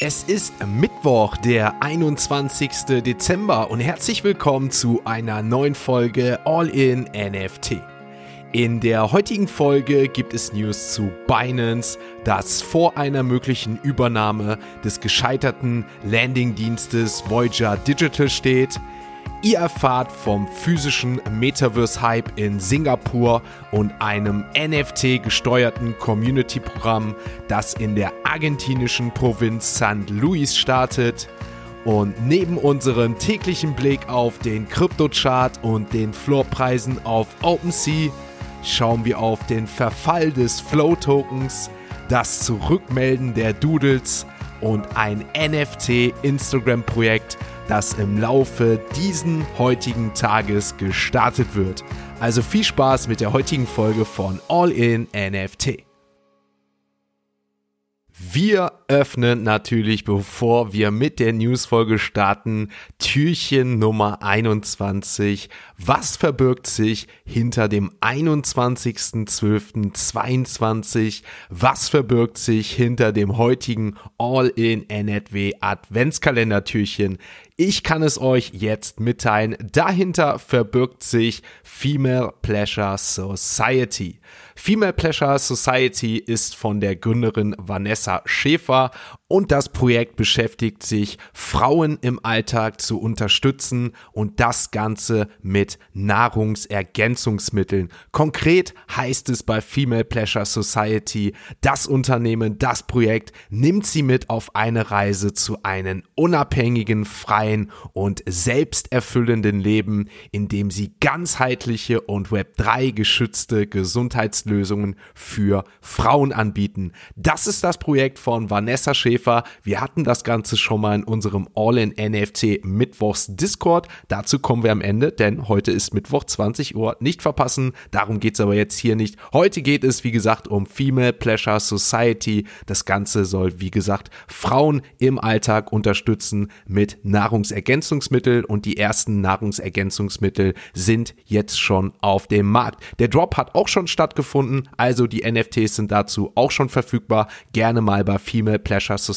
Es ist Mittwoch, der 21. Dezember und herzlich willkommen zu einer neuen Folge All in NFT. In der heutigen Folge gibt es News zu Binance, das vor einer möglichen Übernahme des gescheiterten Landingdienstes Voyager Digital steht. Ihr erfahrt vom physischen Metaverse-Hype in Singapur und einem NFT-gesteuerten Community-Programm, das in der argentinischen Provinz St. Louis startet. Und neben unserem täglichen Blick auf den Kryptochart und den Floorpreisen auf OpenSea schauen wir auf den Verfall des Flow-Tokens, das Zurückmelden der Doodles und ein NFT-Instagram-Projekt, das im Laufe diesen heutigen Tages gestartet wird. Also viel Spaß mit der heutigen Folge von All in NFT. Wir öffnen natürlich, bevor wir mit der Newsfolge starten, Türchen Nummer 21. Was verbirgt sich hinter dem 21.12.22? Was verbirgt sich hinter dem heutigen All-in-NetW Adventskalender-Türchen? Ich kann es euch jetzt mitteilen. Dahinter verbirgt sich Female Pleasure Society. Female Pleasure Society ist von der Gründerin Vanessa Schäfer und das Projekt beschäftigt sich, Frauen im Alltag zu unterstützen und das Ganze mit Nahrungsergänzungsmitteln. Konkret heißt es bei Female Pleasure Society, das Unternehmen, das Projekt nimmt sie mit auf eine Reise zu einem unabhängigen, freien und selbsterfüllenden Leben, in dem sie ganzheitliche und Web3 geschützte Gesundheitslösungen für Frauen anbieten. Das ist das Projekt von Vanessa Schäfer Schäfer. Wir hatten das Ganze schon mal in unserem All-in-NFT Mittwochs Discord. Dazu kommen wir am Ende, denn heute ist Mittwoch 20 Uhr. Nicht verpassen. Darum geht es aber jetzt hier nicht. Heute geht es, wie gesagt, um Female Pleasure Society. Das Ganze soll, wie gesagt, Frauen im Alltag unterstützen mit Nahrungsergänzungsmitteln und die ersten Nahrungsergänzungsmittel sind jetzt schon auf dem Markt. Der Drop hat auch schon stattgefunden, also die NFTs sind dazu auch schon verfügbar. Gerne mal bei Female Pleasure Society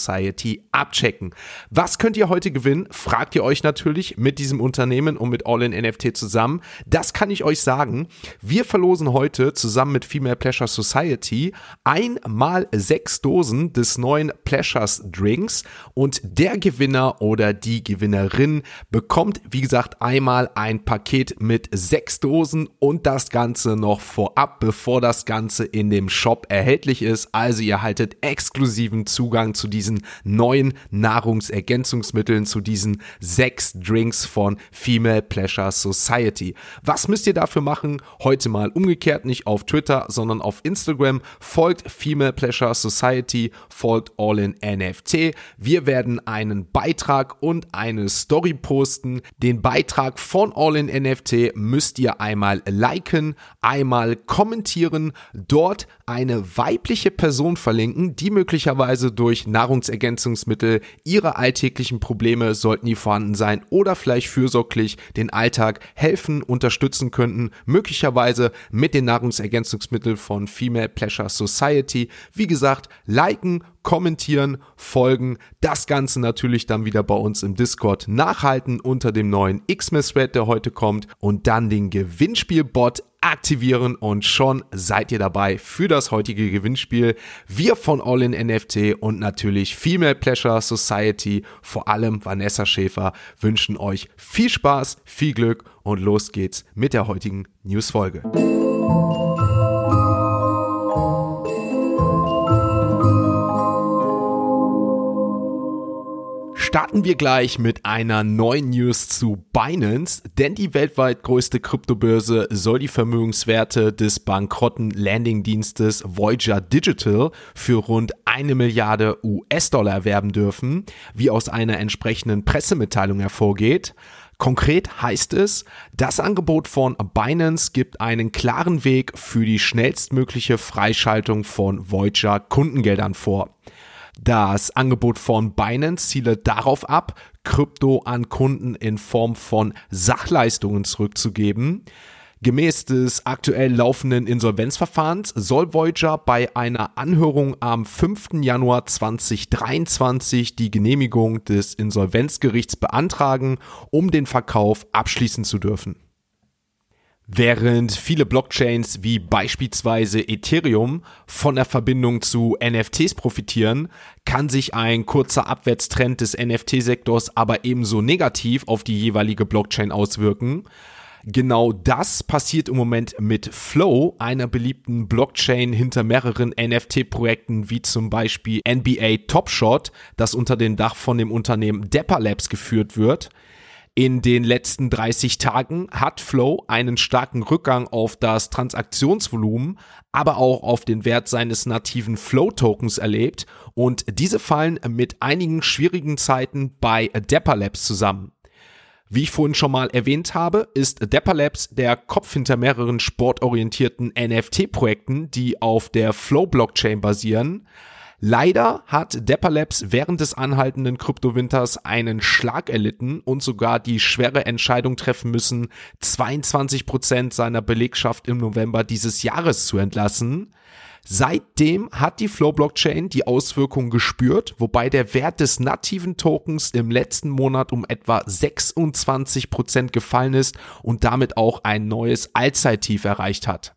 abchecken. Was könnt ihr heute gewinnen? Fragt ihr euch natürlich mit diesem Unternehmen und mit All in NFT zusammen. Das kann ich euch sagen. Wir verlosen heute zusammen mit Female Pleasure Society einmal sechs Dosen des neuen Pleasures Drinks und der Gewinner oder die Gewinnerin bekommt, wie gesagt, einmal ein Paket mit sechs Dosen und das Ganze noch vorab, bevor das Ganze in dem Shop erhältlich ist. Also ihr haltet exklusiven Zugang zu diesen neuen Nahrungsergänzungsmitteln, zu diesen sechs Drinks von Female Pleasure Society. Was müsst ihr dafür machen? Heute mal umgekehrt, nicht auf Twitter, sondern auf Instagram. Folgt Female Pleasure Society, folgt All in NFT. Wir werden einen Beitrag und eine Story posten. Den Beitrag von All in NFT müsst ihr einmal liken, einmal kommentieren, dort eine weibliche Person verlinken, die möglicherweise durch Nahrungsergänzungsmittel ihre alltäglichen Probleme, sollten die vorhanden sein, oder vielleicht fürsorglich den Alltag helfen, unterstützen könnten, möglicherweise mit den Nahrungsergänzungsmitteln von Female Pleasure Society. Wie gesagt, liken, kommentieren, folgen, das Ganze natürlich dann wieder bei uns im Discord nachhalten unter dem neuen Xmas-Thread, der heute kommt und dann den Gewinnspielbot aktivieren und schon seid ihr dabei für das heutige Gewinnspiel. Wir von All in NFT und natürlich Female Pleasure Society, vor allem Vanessa Schäfer, wünschen euch viel Spaß, viel Glück und los geht's mit der heutigen Newsfolge. Starten wir gleich mit einer neuen News zu Binance, denn die weltweit größte Kryptobörse soll die Vermögenswerte des bankrotten Landingdienstes Voyager Digital für rund eine Milliarde US-Dollar erwerben dürfen, wie aus einer entsprechenden Pressemitteilung hervorgeht. Konkret heißt es, das Angebot von Binance gibt einen klaren Weg für die schnellstmögliche Freischaltung von Voyager Kundengeldern vor. Das Angebot von Binance zielt darauf ab, Krypto an Kunden in Form von Sachleistungen zurückzugeben. Gemäß des aktuell laufenden Insolvenzverfahrens soll Voyager bei einer Anhörung am 5. Januar 2023 die Genehmigung des Insolvenzgerichts beantragen, um den Verkauf abschließen zu dürfen. Während viele Blockchains wie beispielsweise Ethereum von der Verbindung zu NFTs profitieren, kann sich ein kurzer Abwärtstrend des NFT-Sektors aber ebenso negativ auf die jeweilige Blockchain auswirken. Genau das passiert im Moment mit Flow, einer beliebten Blockchain hinter mehreren NFT-Projekten wie zum Beispiel NBA Top Shot, das unter dem Dach von dem Unternehmen Dapper Labs geführt wird. In den letzten 30 Tagen hat Flow einen starken Rückgang auf das Transaktionsvolumen, aber auch auf den Wert seines nativen Flow-Tokens erlebt und diese fallen mit einigen schwierigen Zeiten bei Dapper Labs zusammen. Wie ich vorhin schon mal erwähnt habe, ist Dapper Labs der Kopf hinter mehreren sportorientierten NFT-Projekten, die auf der Flow-Blockchain basieren. Leider hat Dapper Labs während des anhaltenden Kryptowinters einen Schlag erlitten und sogar die schwere Entscheidung treffen müssen, 22 Prozent seiner Belegschaft im November dieses Jahres zu entlassen. Seitdem hat die Flow Blockchain die Auswirkungen gespürt, wobei der Wert des nativen Tokens im letzten Monat um etwa 26 Prozent gefallen ist und damit auch ein neues Allzeittief erreicht hat.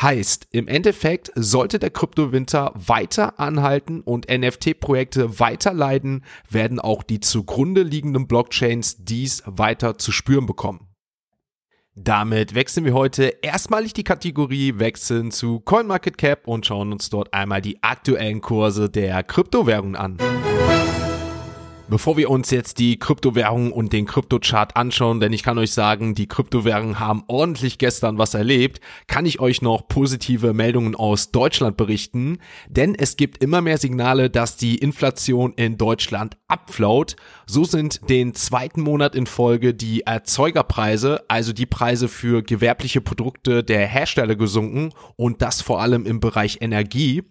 Heißt, im Endeffekt sollte der Kryptowinter weiter anhalten und NFT-Projekte weiter leiden, werden auch die zugrunde liegenden Blockchains dies weiter zu spüren bekommen. Damit wechseln wir heute erstmalig die Kategorie, wechseln zu CoinMarketCap und schauen uns dort einmal die aktuellen Kurse der Kryptowährungen an. Bevor wir uns jetzt die Kryptowährungen und den Kryptochart anschauen, denn ich kann euch sagen, die Kryptowährungen haben ordentlich gestern was erlebt, kann ich euch noch positive Meldungen aus Deutschland berichten, denn es gibt immer mehr Signale, dass die Inflation in Deutschland abflaut. So sind den zweiten Monat in Folge die Erzeugerpreise, also die Preise für gewerbliche Produkte der Hersteller gesunken und das vor allem im Bereich Energie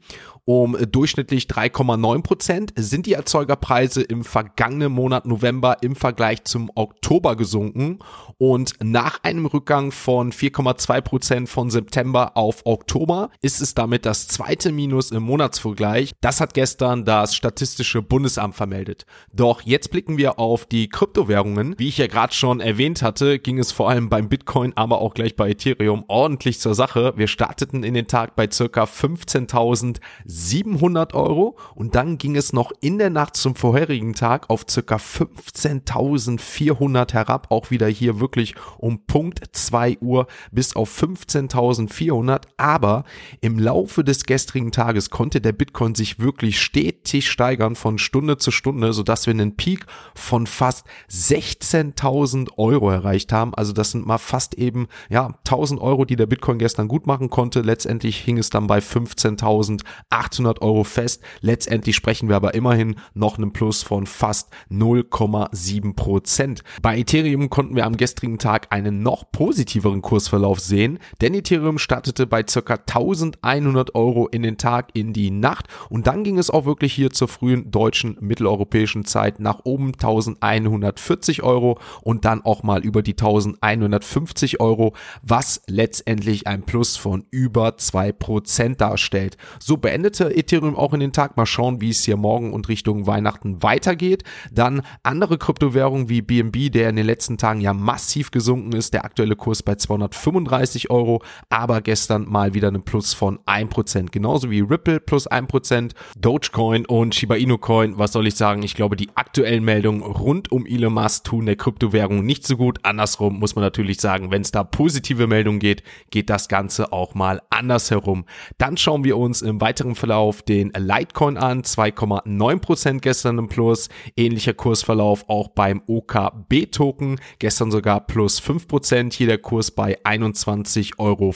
um durchschnittlich 3,9 Prozent sind die Erzeugerpreise im vergangenen Monat November im Vergleich zum Oktober gesunken und nach einem Rückgang von 4,2 Prozent von September auf Oktober ist es damit das zweite Minus im Monatsvergleich. Das hat gestern das Statistische Bundesamt vermeldet. Doch jetzt blicken wir auf die Kryptowährungen. Wie ich ja gerade schon erwähnt hatte, ging es vor allem beim Bitcoin, aber auch gleich bei Ethereum ordentlich zur Sache. Wir starteten in den Tag bei circa 15.000 700 Euro und dann ging es noch in der Nacht zum vorherigen Tag auf circa 15.400 herab, auch wieder hier wirklich um Punkt 2 Uhr bis auf 15.400, aber im Laufe des gestrigen Tages konnte der Bitcoin sich wirklich stetig steigern von Stunde zu Stunde, sodass wir einen Peak von fast 16.000 Euro erreicht haben. Also das sind mal fast eben, ja, 1000 Euro, die der Bitcoin gestern gut machen konnte. Letztendlich hing es dann bei 15.800 800 Euro fest. Letztendlich sprechen wir aber immerhin noch einem Plus von fast 0,7 Prozent. Bei Ethereum konnten wir am gestrigen Tag einen noch positiveren Kursverlauf sehen, denn Ethereum startete bei ca. 1100 Euro in den Tag in die Nacht und dann ging es auch wirklich hier zur frühen deutschen mitteleuropäischen Zeit nach oben 1140 Euro und dann auch mal über die 1150 Euro, was letztendlich ein Plus von über 2% darstellt. So beendet endete Ethereum auch in den Tag. Mal schauen, wie es hier morgen und Richtung Weihnachten weitergeht. Dann andere Kryptowährungen wie BNB, der in den letzten Tagen ja massiv gesunken ist. Der aktuelle Kurs bei 235 Euro, aber gestern mal wieder ein Plus von 1%. Genauso wie Ripple plus 1%, Dogecoin und Shiba Inu Coin. Was soll ich sagen? Ich glaube, die aktuellen Meldungen rund um Elon Musk tun der Kryptowährung nicht so gut. Andersrum muss man natürlich sagen, wenn es da positive Meldungen geht, geht das Ganze auch mal andersherum. Dann schauen wir uns im weiteren Verlauf den Litecoin an, 2,9% gestern im Plus. Ähnlicher Kursverlauf auch beim OKB-Token, gestern sogar plus 5%, hier der Kurs bei 21,50 Euro.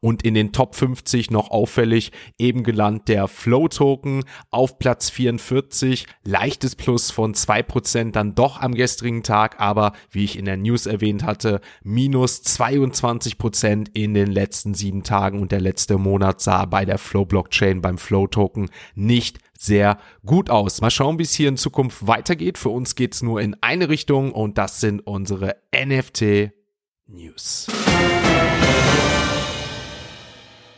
Und in den Top 50 noch auffällig eben gelandet der Flow-Token auf Platz 44, leichtes Plus von 2% dann doch am gestrigen Tag, aber wie ich in der News erwähnt hatte, minus 22% in den letzten sieben Tagen. Und der letzte Monat sah bei der Flow Blockchain Blockchain beim Flow Token nicht sehr gut aus. Mal schauen, wie es hier in Zukunft weitergeht. Für uns geht es nur in eine Richtung und das sind unsere NFT News.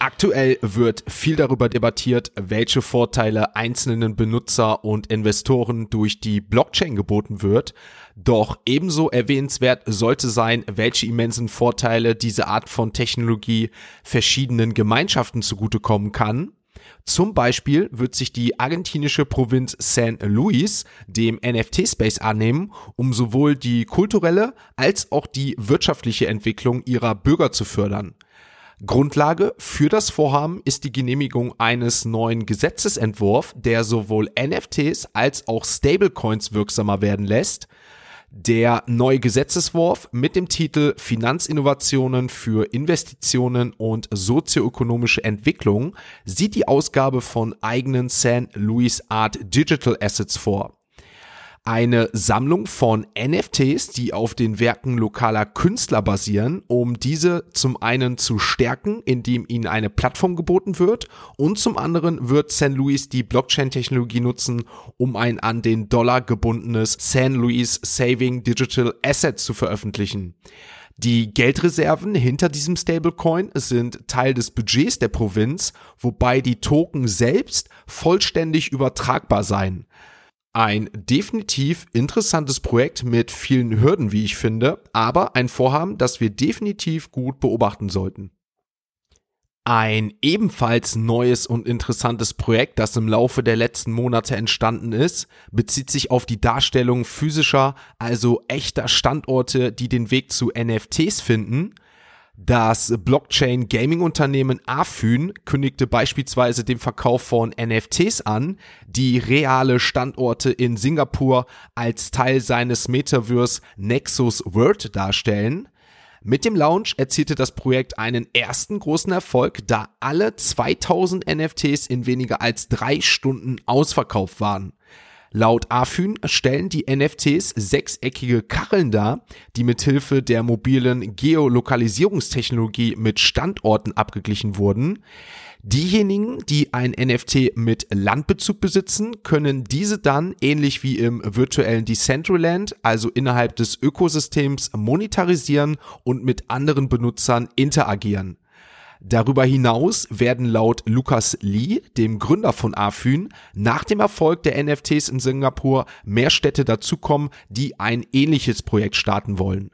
Aktuell wird viel darüber debattiert, welche Vorteile einzelnen Benutzer und Investoren durch die Blockchain geboten wird. Doch ebenso erwähnenswert sollte sein, welche immensen Vorteile diese Art von Technologie verschiedenen Gemeinschaften zugutekommen kann. Zum Beispiel wird sich die argentinische Provinz San Luis dem NFT-Space annehmen, um sowohl die kulturelle als auch die wirtschaftliche Entwicklung ihrer Bürger zu fördern. Grundlage für das Vorhaben ist die Genehmigung eines neuen Gesetzesentwurfs, der sowohl NFTs als auch Stablecoins wirksamer werden lässt. Der neue Gesetzeswurf mit dem Titel Finanzinnovationen für Investitionen und sozioökonomische Entwicklung sieht die Ausgabe von eigenen San Luis Art Digital Assets vor eine Sammlung von NFTs, die auf den Werken lokaler Künstler basieren, um diese zum einen zu stärken, indem ihnen eine Plattform geboten wird und zum anderen wird San Luis die Blockchain-Technologie nutzen, um ein an den Dollar gebundenes San Luis Saving Digital Asset zu veröffentlichen. Die Geldreserven hinter diesem Stablecoin sind Teil des Budgets der Provinz, wobei die Token selbst vollständig übertragbar seien. Ein definitiv interessantes Projekt mit vielen Hürden, wie ich finde, aber ein Vorhaben, das wir definitiv gut beobachten sollten. Ein ebenfalls neues und interessantes Projekt, das im Laufe der letzten Monate entstanden ist, bezieht sich auf die Darstellung physischer, also echter Standorte, die den Weg zu NFTs finden das Blockchain-Gaming-Unternehmen Afyn kündigte beispielsweise den Verkauf von NFTs an, die reale Standorte in Singapur als Teil seines Metaverse Nexus World darstellen. Mit dem Launch erzielte das Projekt einen ersten großen Erfolg, da alle 2000 NFTs in weniger als drei Stunden ausverkauft waren. Laut Afyn stellen die NFTs sechseckige Kacheln dar, die mithilfe der mobilen Geolokalisierungstechnologie mit Standorten abgeglichen wurden. Diejenigen, die ein NFT mit Landbezug besitzen, können diese dann ähnlich wie im virtuellen Decentraland, also innerhalb des Ökosystems, monetarisieren und mit anderen Benutzern interagieren. Darüber hinaus werden laut Lukas Lee, dem Gründer von Afyn, nach dem Erfolg der NFTs in Singapur mehr Städte dazukommen, die ein ähnliches Projekt starten wollen.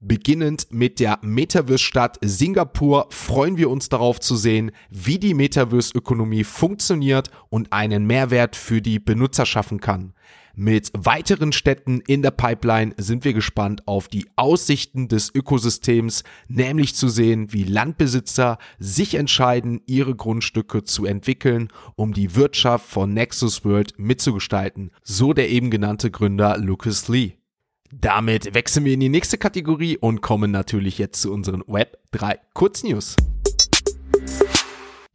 Beginnend mit der Metaverse-Stadt Singapur freuen wir uns darauf zu sehen, wie die Metaverse-Ökonomie funktioniert und einen Mehrwert für die Benutzer schaffen kann. Mit weiteren Städten in der Pipeline sind wir gespannt auf die Aussichten des Ökosystems, nämlich zu sehen, wie Landbesitzer sich entscheiden, ihre Grundstücke zu entwickeln, um die Wirtschaft von Nexus World mitzugestalten, so der eben genannte Gründer Lucas Lee. Damit wechseln wir in die nächste Kategorie und kommen natürlich jetzt zu unseren Web 3 Kurznews.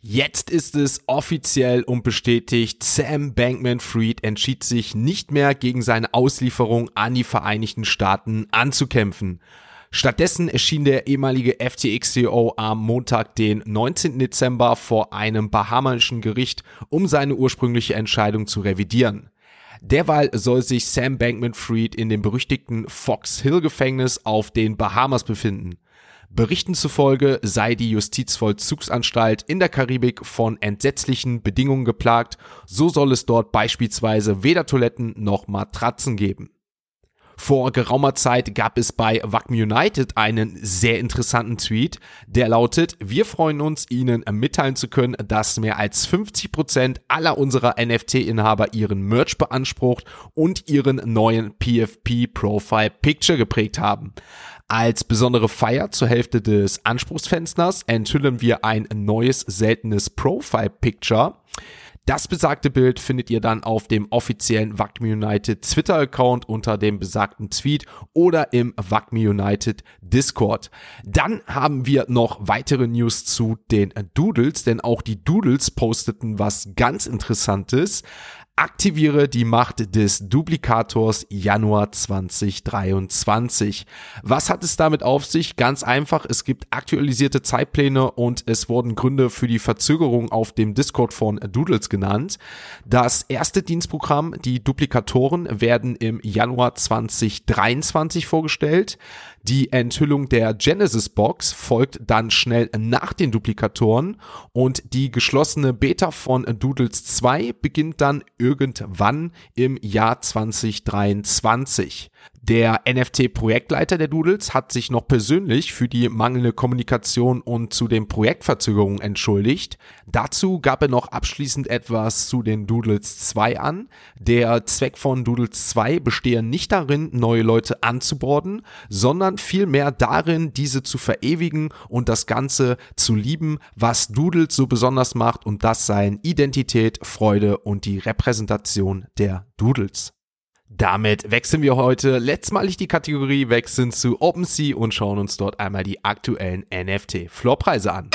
Jetzt ist es offiziell und bestätigt, Sam Bankman-Fried entschied sich nicht mehr gegen seine Auslieferung an die Vereinigten Staaten anzukämpfen. Stattdessen erschien der ehemalige FTX-CEO am Montag, den 19. Dezember, vor einem bahamanischen Gericht, um seine ursprüngliche Entscheidung zu revidieren. Derweil soll sich Sam Bankman-Fried in dem berüchtigten Fox Hill Gefängnis auf den Bahamas befinden. Berichten zufolge sei die Justizvollzugsanstalt in der Karibik von entsetzlichen Bedingungen geplagt, so soll es dort beispielsweise weder Toiletten noch Matratzen geben. Vor geraumer Zeit gab es bei Wacom United einen sehr interessanten Tweet, der lautet, wir freuen uns, Ihnen mitteilen zu können, dass mehr als 50 Prozent aller unserer NFT-Inhaber ihren Merch beansprucht und ihren neuen PFP Profile Picture geprägt haben. Als besondere Feier zur Hälfte des Anspruchsfensters enthüllen wir ein neues seltenes Profile Picture. Das besagte Bild findet ihr dann auf dem offiziellen Wacme United Twitter-Account unter dem besagten Tweet oder im Wacme United Discord. Dann haben wir noch weitere News zu den Doodles, denn auch die Doodles posteten was ganz Interessantes. Aktiviere die Macht des Duplikators Januar 2023. Was hat es damit auf sich? Ganz einfach, es gibt aktualisierte Zeitpläne und es wurden Gründe für die Verzögerung auf dem Discord von Doodles genannt. Das erste Dienstprogramm, die Duplikatoren, werden im Januar 2023 vorgestellt. Die Enthüllung der Genesis Box folgt dann schnell nach den Duplikatoren und die geschlossene Beta von Doodles 2 beginnt dann irgendwann im Jahr 2023. Der NFT-Projektleiter der Doodles hat sich noch persönlich für die mangelnde Kommunikation und zu den Projektverzögerungen entschuldigt. Dazu gab er noch abschließend etwas zu den Doodles 2 an. Der Zweck von Doodles 2 bestehe nicht darin, neue Leute anzuborden, sondern vielmehr darin, diese zu verewigen und das Ganze zu lieben, was Doodles so besonders macht und das seien Identität, Freude und die Repräsentation der Doodles. Damit wechseln wir heute letztmalig die Kategorie, wechseln zu OpenSea und schauen uns dort einmal die aktuellen NFT-Floorpreise an.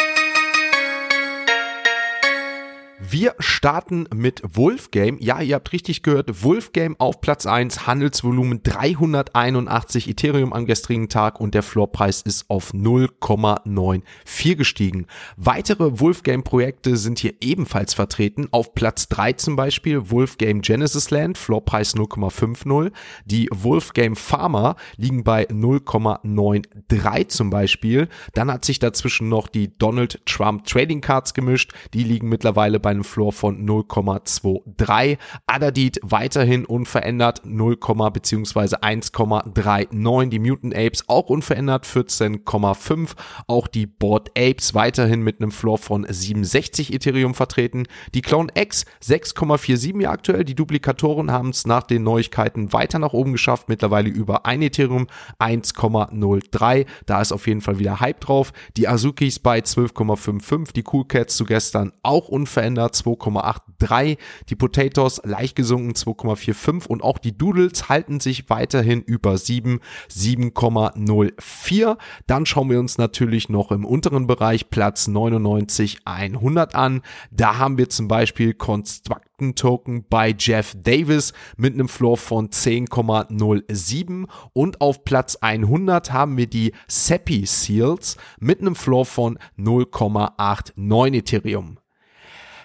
Wir starten mit Wolfgame. Ja, ihr habt richtig gehört. Wolfgame auf Platz 1, Handelsvolumen 381 Ethereum am gestrigen Tag und der Floorpreis ist auf 0,94 gestiegen. Weitere Wolfgame-Projekte sind hier ebenfalls vertreten. Auf Platz 3 zum Beispiel Wolfgame Genesis Land, Floorpreis 0,50. Die Wolfgame Farmer liegen bei 0,93 zum Beispiel. Dann hat sich dazwischen noch die Donald Trump Trading Cards gemischt. Die liegen mittlerweile bei einem Floor von 0,23. Adadit weiterhin unverändert 0, bzw. 1,39. Die Mutant Apes auch unverändert 14,5. Auch die Board Apes weiterhin mit einem Floor von 67 Ethereum vertreten. Die Clone X 6,47 ja aktuell. Die Duplikatoren haben es nach den Neuigkeiten weiter nach oben geschafft. Mittlerweile über 1 Ethereum 1,03. Da ist auf jeden Fall wieder Hype drauf. Die Azukis bei 12,55. Die Cool Cats zu gestern auch unverändert. 2,83. Die Potatoes leicht gesunken 2,45 und auch die Doodles halten sich weiterhin über 7, 7,04. Dann schauen wir uns natürlich noch im unteren Bereich Platz 99 100 an. Da haben wir zum Beispiel Constructen Token bei Jeff Davis mit einem Floor von 10,07 und auf Platz 100 haben wir die Seppi Seals mit einem Floor von 0,89 Ethereum.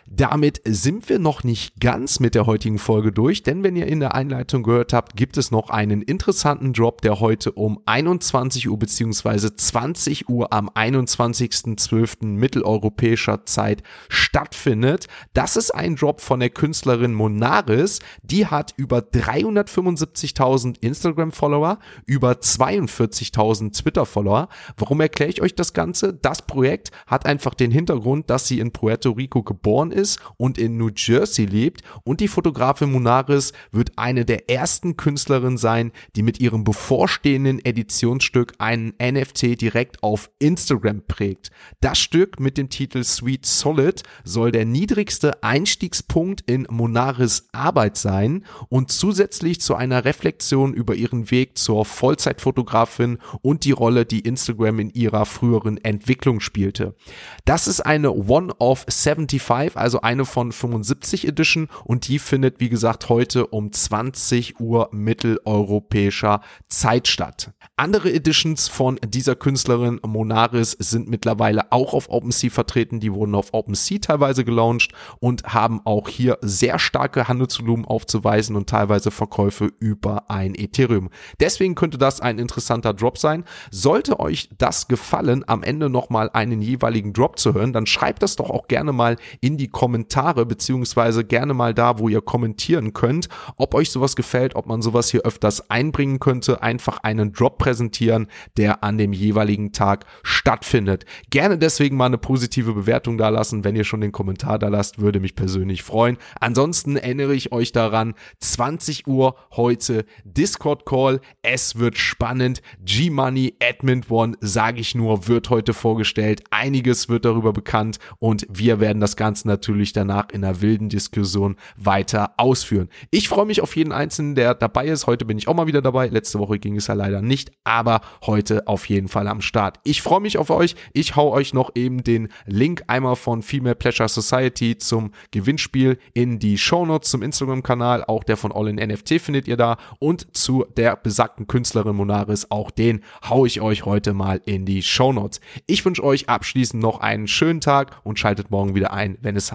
Damit sind wir noch nicht ganz mit der heutigen Folge durch, denn wenn ihr in der Einleitung gehört habt, gibt es noch einen interessanten Drop, der heute um 21 Uhr bzw. 20 Uhr am 21.12. mitteleuropäischer Zeit stattfindet. Das ist ein Drop von der Künstlerin Monaris. Die hat über 375.000 Instagram-Follower, über 42.000 Twitter-Follower. Warum erkläre ich euch das Ganze? Das Projekt hat einfach den Hintergrund, dass sie in Puerto Rico geboren ist und in New Jersey lebt und die Fotografin Munaris wird eine der ersten Künstlerinnen sein, die mit ihrem bevorstehenden Editionsstück einen NFT direkt auf Instagram prägt. Das Stück mit dem Titel Sweet Solid soll der niedrigste Einstiegspunkt in Munaris Arbeit sein und zusätzlich zu einer Reflexion über ihren Weg zur Vollzeitfotografin und die Rolle, die Instagram in ihrer früheren Entwicklung spielte. Das ist eine One of 75, also also eine von 75 Edition und die findet, wie gesagt, heute um 20 Uhr mitteleuropäischer Zeit statt. Andere Editions von dieser Künstlerin Monaris sind mittlerweile auch auf OpenSea vertreten. Die wurden auf OpenSea teilweise gelauncht und haben auch hier sehr starke Handelsvolumen aufzuweisen und teilweise Verkäufe über ein Ethereum. Deswegen könnte das ein interessanter Drop sein. Sollte euch das gefallen, am Ende nochmal einen jeweiligen Drop zu hören, dann schreibt das doch auch gerne mal in die Kommentare, beziehungsweise gerne mal da, wo ihr kommentieren könnt, ob euch sowas gefällt, ob man sowas hier öfters einbringen könnte, einfach einen Drop präsentieren, der an dem jeweiligen Tag stattfindet. Gerne deswegen mal eine positive Bewertung da lassen, wenn ihr schon den Kommentar da lasst, würde mich persönlich freuen. Ansonsten erinnere ich euch daran, 20 Uhr heute Discord Call, es wird spannend, G-Money, Admin One, sage ich nur, wird heute vorgestellt, einiges wird darüber bekannt und wir werden das Ganze natürlich natürlich danach in einer wilden Diskussion weiter ausführen. Ich freue mich auf jeden Einzelnen, der dabei ist. Heute bin ich auch mal wieder dabei. Letzte Woche ging es ja leider nicht, aber heute auf jeden Fall am Start. Ich freue mich auf euch. Ich hau euch noch eben den Link einmal von Female Pleasure Society zum Gewinnspiel in die Shownotes zum Instagram-Kanal. Auch der von All in NFT findet ihr da. Und zu der besagten Künstlerin Monaris, auch den hau ich euch heute mal in die Shownotes. Ich wünsche euch abschließend noch einen schönen Tag und schaltet morgen wieder ein, wenn es